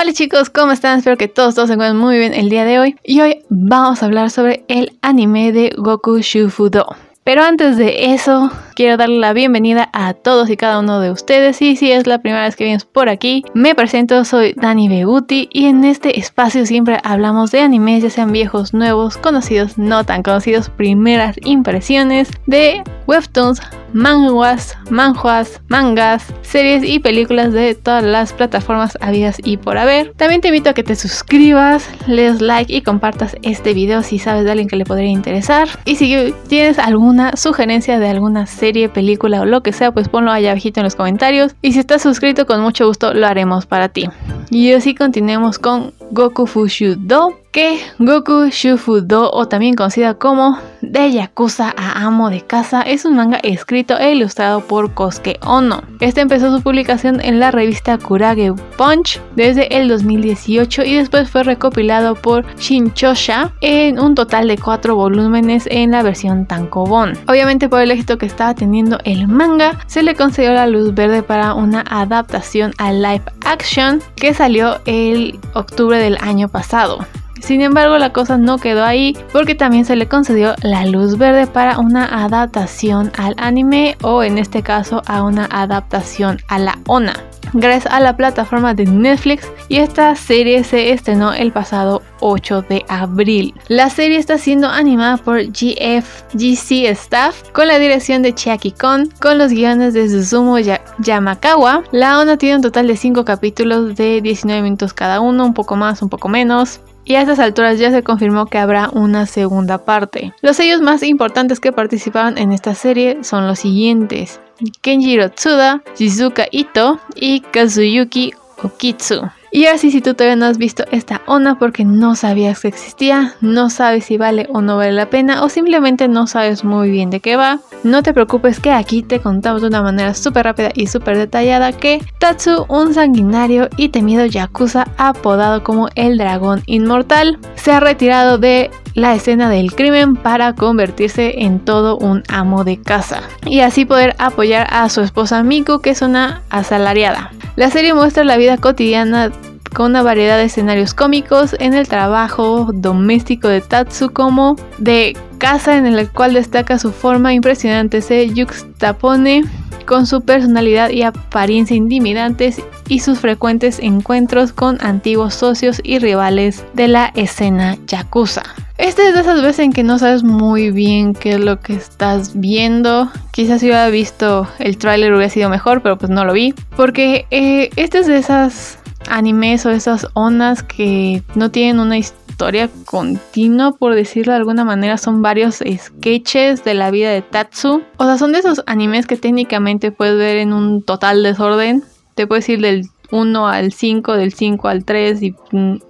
Hola chicos, ¿cómo están? Espero que todos, todos se encuentren muy bien el día de hoy. Y hoy vamos a hablar sobre el anime de Goku Shufudo. Pero antes de eso, quiero darle la bienvenida a todos y cada uno de ustedes. Y si es la primera vez que vienes por aquí, me presento, soy Dani Beguti y en este espacio siempre hablamos de animes, ya sean viejos, nuevos, conocidos, no tan conocidos, primeras impresiones de webtoons, manguas, manjuas, mangas, series y películas de todas las plataformas habidas y por haber. También te invito a que te suscribas, le des like y compartas este video si sabes de alguien que le podría interesar. Y si tienes alguna sugerencia de alguna serie, película o lo que sea, pues ponlo allá abajito en los comentarios. Y si estás suscrito, con mucho gusto lo haremos para ti. Y así continuemos con Goku Fushu Do que Goku Shufudo, o también conocida como De Yakuza a Amo de Casa, es un manga escrito e ilustrado por Kosuke Ono. Este empezó su publicación en la revista Kurage Punch desde el 2018 y después fue recopilado por Shinchosha en un total de 4 volúmenes en la versión Tankobon. Obviamente por el éxito que estaba teniendo el manga, se le concedió la luz verde para una adaptación a live action que salió el octubre del año pasado. Sin embargo, la cosa no quedó ahí porque también se le concedió la luz verde para una adaptación al anime o en este caso a una adaptación a la ONA. Gracias a la plataforma de Netflix y esta serie se estrenó el pasado 8 de abril. La serie está siendo animada por GFGC Staff con la dirección de Chiaki Kon, con los guiones de Suzumu Yamakawa. La ONA tiene un total de 5 capítulos de 19 minutos cada uno, un poco más, un poco menos y a estas alturas ya se confirmó que habrá una segunda parte. Los sellos más importantes que participaron en esta serie son los siguientes: Kenjiro Tsuda, Shizuka Ito y Kazuyuki Okitsu. Y así si tú todavía no has visto esta ONA porque no sabías que existía, no sabes si vale o no vale la pena o simplemente no sabes muy bien de qué va, no te preocupes que aquí te contamos de una manera súper rápida y súper detallada que Tatsu, un sanguinario y temido yakuza apodado como el dragón inmortal, se ha retirado de la escena del crimen para convertirse en todo un amo de casa y así poder apoyar a su esposa Miku que es una asalariada. La serie muestra la vida cotidiana con una variedad de escenarios cómicos en el trabajo doméstico de Tatsu como de casa en el cual destaca su forma impresionante se juxtapone con su personalidad y apariencia intimidantes y sus frecuentes encuentros con antiguos socios y rivales de la escena yakuza. Esta es de esas veces en que no sabes muy bien qué es lo que estás viendo. Quizás si hubiera visto el tráiler hubiera sido mejor, pero pues no lo vi. Porque eh, este es de esas animes o esas ondas que no tienen una historia continua, por decirlo de alguna manera. Son varios sketches de la vida de Tatsu. O sea, son de esos animes que técnicamente puedes ver en un total desorden. Te puedes ir del 1 al 5, del 5 al 3 y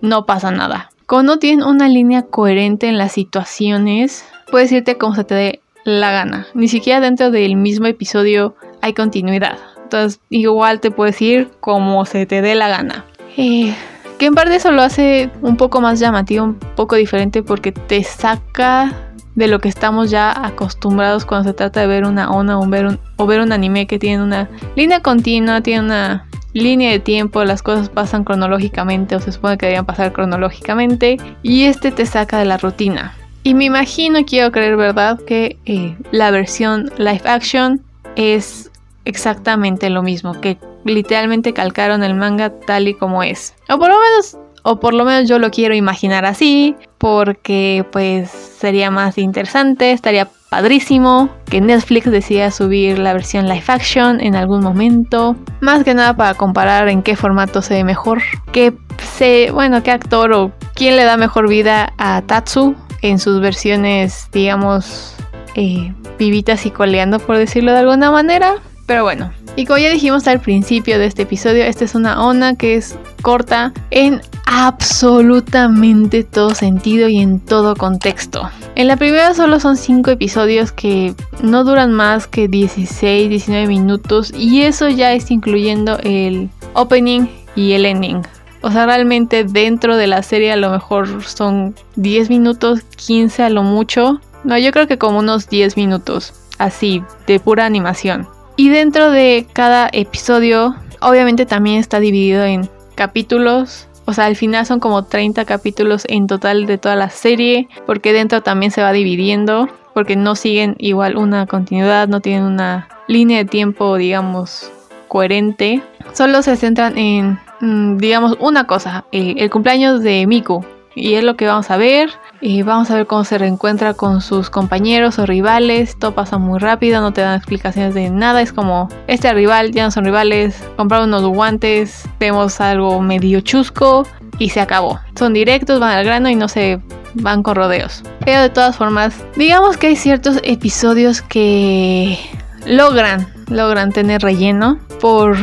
no pasa nada. Como no tienen una línea coherente en las situaciones, puedes irte como se te dé la gana. Ni siquiera dentro del mismo episodio hay continuidad. Entonces, igual te puedes ir como se te dé la gana. Eh, que en parte eso lo hace un poco más llamativo, un poco diferente porque te saca de lo que estamos ya acostumbrados cuando se trata de ver una ONA o ver un anime que tiene una línea continua, tiene una línea de tiempo, las cosas pasan cronológicamente o se supone que deberían pasar cronológicamente y este te saca de la rutina. Y me imagino, quiero creer, ¿verdad? Que eh, la versión live action es exactamente lo mismo, que literalmente calcaron el manga tal y como es. O por lo menos, o por lo menos yo lo quiero imaginar así, porque pues sería más interesante, estaría padrísimo que Netflix decida subir la versión live action en algún momento. Más que nada para comparar en qué formato se ve mejor. Qué se, bueno, qué actor o quién le da mejor vida a Tatsu en sus versiones, digamos, eh, vivitas y coleando, por decirlo de alguna manera. Pero bueno, y como ya dijimos al principio de este episodio, esta es una onda que es corta en absolutamente todo sentido y en todo contexto. En la primera solo son 5 episodios que no duran más que 16, 19 minutos y eso ya es incluyendo el opening y el ending. O sea, realmente dentro de la serie a lo mejor son 10 minutos, 15 a lo mucho. No, yo creo que como unos 10 minutos, así, de pura animación. Y dentro de cada episodio, obviamente también está dividido en capítulos O sea, al final son como 30 capítulos en total de toda la serie, porque dentro también se va dividiendo, porque no siguen igual una continuidad, no tienen una línea de tiempo, digamos, coherente. Solo se centran en, mm, digamos, una cosa, el cumpleaños de Miku. Y es lo que vamos a ver. Y vamos a ver cómo se reencuentra con sus compañeros o rivales. Todo pasa muy rápido, no te dan explicaciones de nada. Es como, este rival, ya no son rivales. Comprar unos guantes, vemos algo medio chusco y se acabó. Son directos, van al grano y no se van con rodeos. Pero de todas formas, digamos que hay ciertos episodios que logran, logran tener relleno por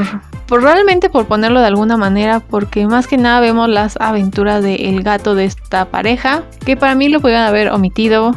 por realmente por ponerlo de alguna manera, porque más que nada vemos las aventuras del gato de esta pareja, que para mí lo podrían haber omitido.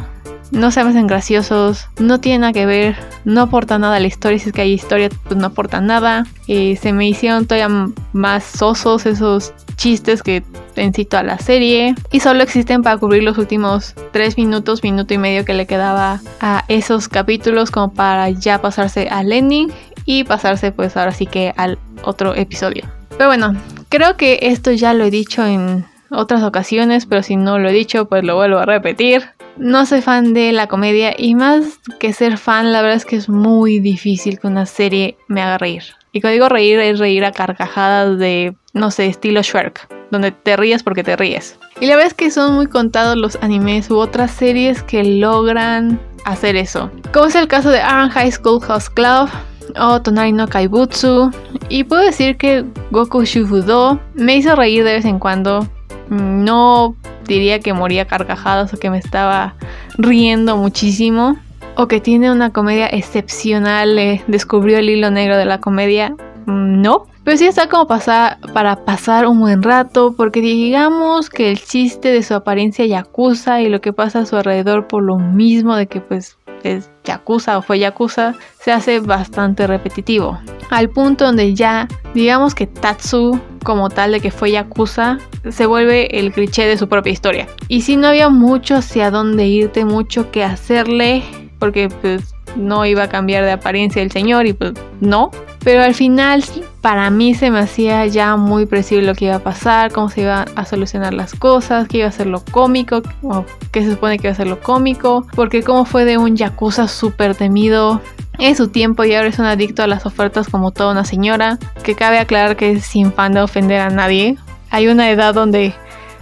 No se me hacen graciosos, no tiene nada que ver, no aporta nada a la historia. Si es que hay historia, pues no aporta nada. Eh, se me hicieron todavía más sosos esos chistes que en sí toda la serie. Y solo existen para cubrir los últimos 3 minutos, minuto y medio que le quedaba a esos capítulos, como para ya pasarse al ending y pasarse pues ahora sí que al otro episodio. Pero bueno, creo que esto ya lo he dicho en otras ocasiones, pero si no lo he dicho pues lo vuelvo a repetir. No soy fan de la comedia y más que ser fan, la verdad es que es muy difícil que una serie me haga reír. Y cuando digo reír es reír a carcajadas de, no sé, estilo Shrek, donde te ríes porque te ríes. Y la verdad es que son muy contados los animes u otras series que logran hacer eso. Como es el caso de Aran High School House Club, o Tonari no Kaibutsu. Y puedo decir que Goku Shufudo me hizo reír de vez en cuando. No diría que moría carcajadas o que me estaba riendo muchísimo. O que tiene una comedia excepcional. Eh, descubrió el hilo negro de la comedia. No. Pero sí está como pasar, para pasar un buen rato. Porque digamos que el chiste de su apariencia yakuza y lo que pasa a su alrededor por lo mismo de que pues es Yakuza o fue Yakuza, se hace bastante repetitivo. Al punto donde ya, digamos que Tatsu, como tal de que fue Yakuza, se vuelve el cliché de su propia historia. Y si no había mucho hacia dónde irte, mucho que hacerle, porque pues no iba a cambiar de apariencia el señor y pues no. Pero al final para mí se me hacía ya muy preciso lo que iba a pasar, cómo se iban a solucionar las cosas, qué iba a ser lo cómico, o qué se supone que iba a ser lo cómico, porque como fue de un yakuza súper temido en su tiempo y ahora es un adicto a las ofertas como toda una señora, que cabe aclarar que es sin fan de ofender a nadie. Hay una edad donde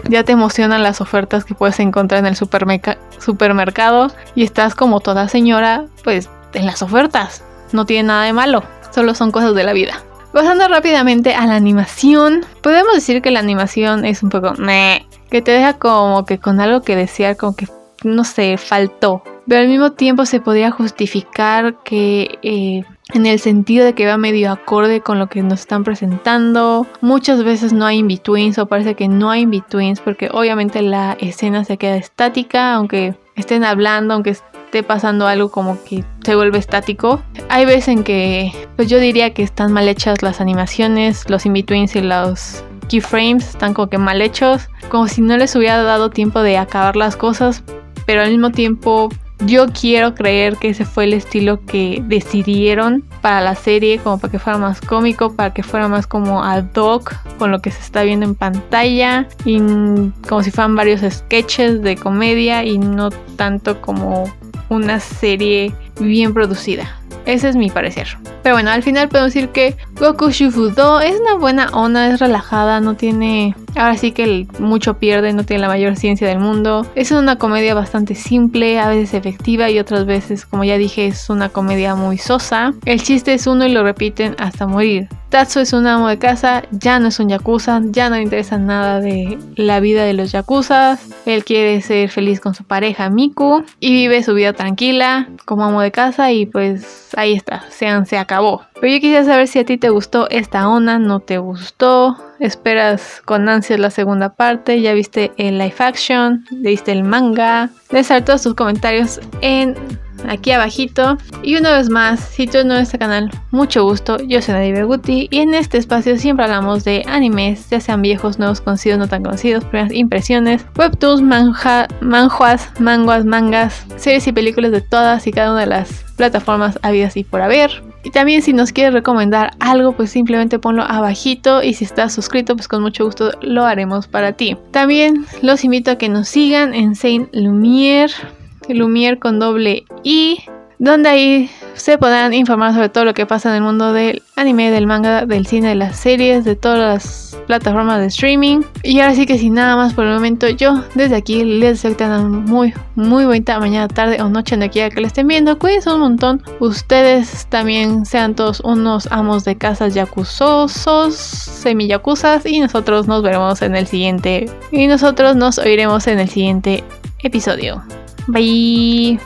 ya te emocionan las ofertas que puedes encontrar en el supermercado y estás como toda señora, pues en las ofertas. No tiene nada de malo, solo son cosas de la vida. Pasando rápidamente a la animación, podemos decir que la animación es un poco que te deja como que con algo que desear, como que no sé, faltó. Pero al mismo tiempo se podría justificar que eh, en el sentido de que va medio acorde con lo que nos están presentando. Muchas veces no hay in-betweens o parece que no hay in-betweens porque obviamente la escena se queda estática, aunque estén hablando, aunque esté pasando algo como que se vuelve estático. Hay veces en que pues yo diría que están mal hechas las animaciones, los in-betweens y los keyframes están como que mal hechos, como si no les hubiera dado tiempo de acabar las cosas, pero al mismo tiempo yo quiero creer que ese fue el estilo que decidieron para la serie, como para que fuera más cómico, para que fuera más como ad hoc con lo que se está viendo en pantalla, y como si fueran varios sketches de comedia y no tanto como una serie bien producida. Ese es mi parecer. Pero bueno, al final podemos decir que Goku Shufudo es una buena onda, es relajada, no tiene. Ahora sí que mucho pierde, no tiene la mayor ciencia del mundo. Es una comedia bastante simple, a veces efectiva y otras veces, como ya dije, es una comedia muy sosa. El chiste es uno y lo repiten hasta morir. Tatsu es un amo de casa, ya no es un yakuza, ya no le interesa nada de la vida de los yakuzas. Él quiere ser feliz con su pareja Miku y vive su vida tranquila como amo de casa y pues ahí está, se, se acabó. Pero yo quisiera saber si a ti te gustó esta onda, no te gustó, esperas con ansias la segunda parte, ya viste el live action, leíste el manga. Dejar todos tus comentarios en aquí abajito. Y una vez más, si tú no eres este canal, mucho gusto, yo soy Nadie Beguti y en este espacio siempre hablamos de animes, ya sean viejos, nuevos, conocidos, no tan conocidos, primeras impresiones, webtoons, manja, manjuas, manguas, mangas, series y películas de todas y cada una de las plataformas habidas y por haber. Y también si nos quieres recomendar algo, pues simplemente ponlo abajito y si estás suscrito, pues con mucho gusto lo haremos para ti. También los invito a que nos sigan en Saint Lumiere, Lumiere con doble I donde ahí se podrán informar sobre todo lo que pasa en el mundo del anime, del manga, del cine, de las series, de todas las plataformas de streaming. Y ahora sí que sin nada más por el momento, yo desde aquí les deseo tengan muy, muy bonita mañana, tarde o noche donde quiera que lo estén viendo. Cuídense un montón. Ustedes también sean todos unos amos de casas yakuzosos, semiyakuzas y nosotros nos veremos en el siguiente. Y nosotros nos oiremos en el siguiente episodio. Bye.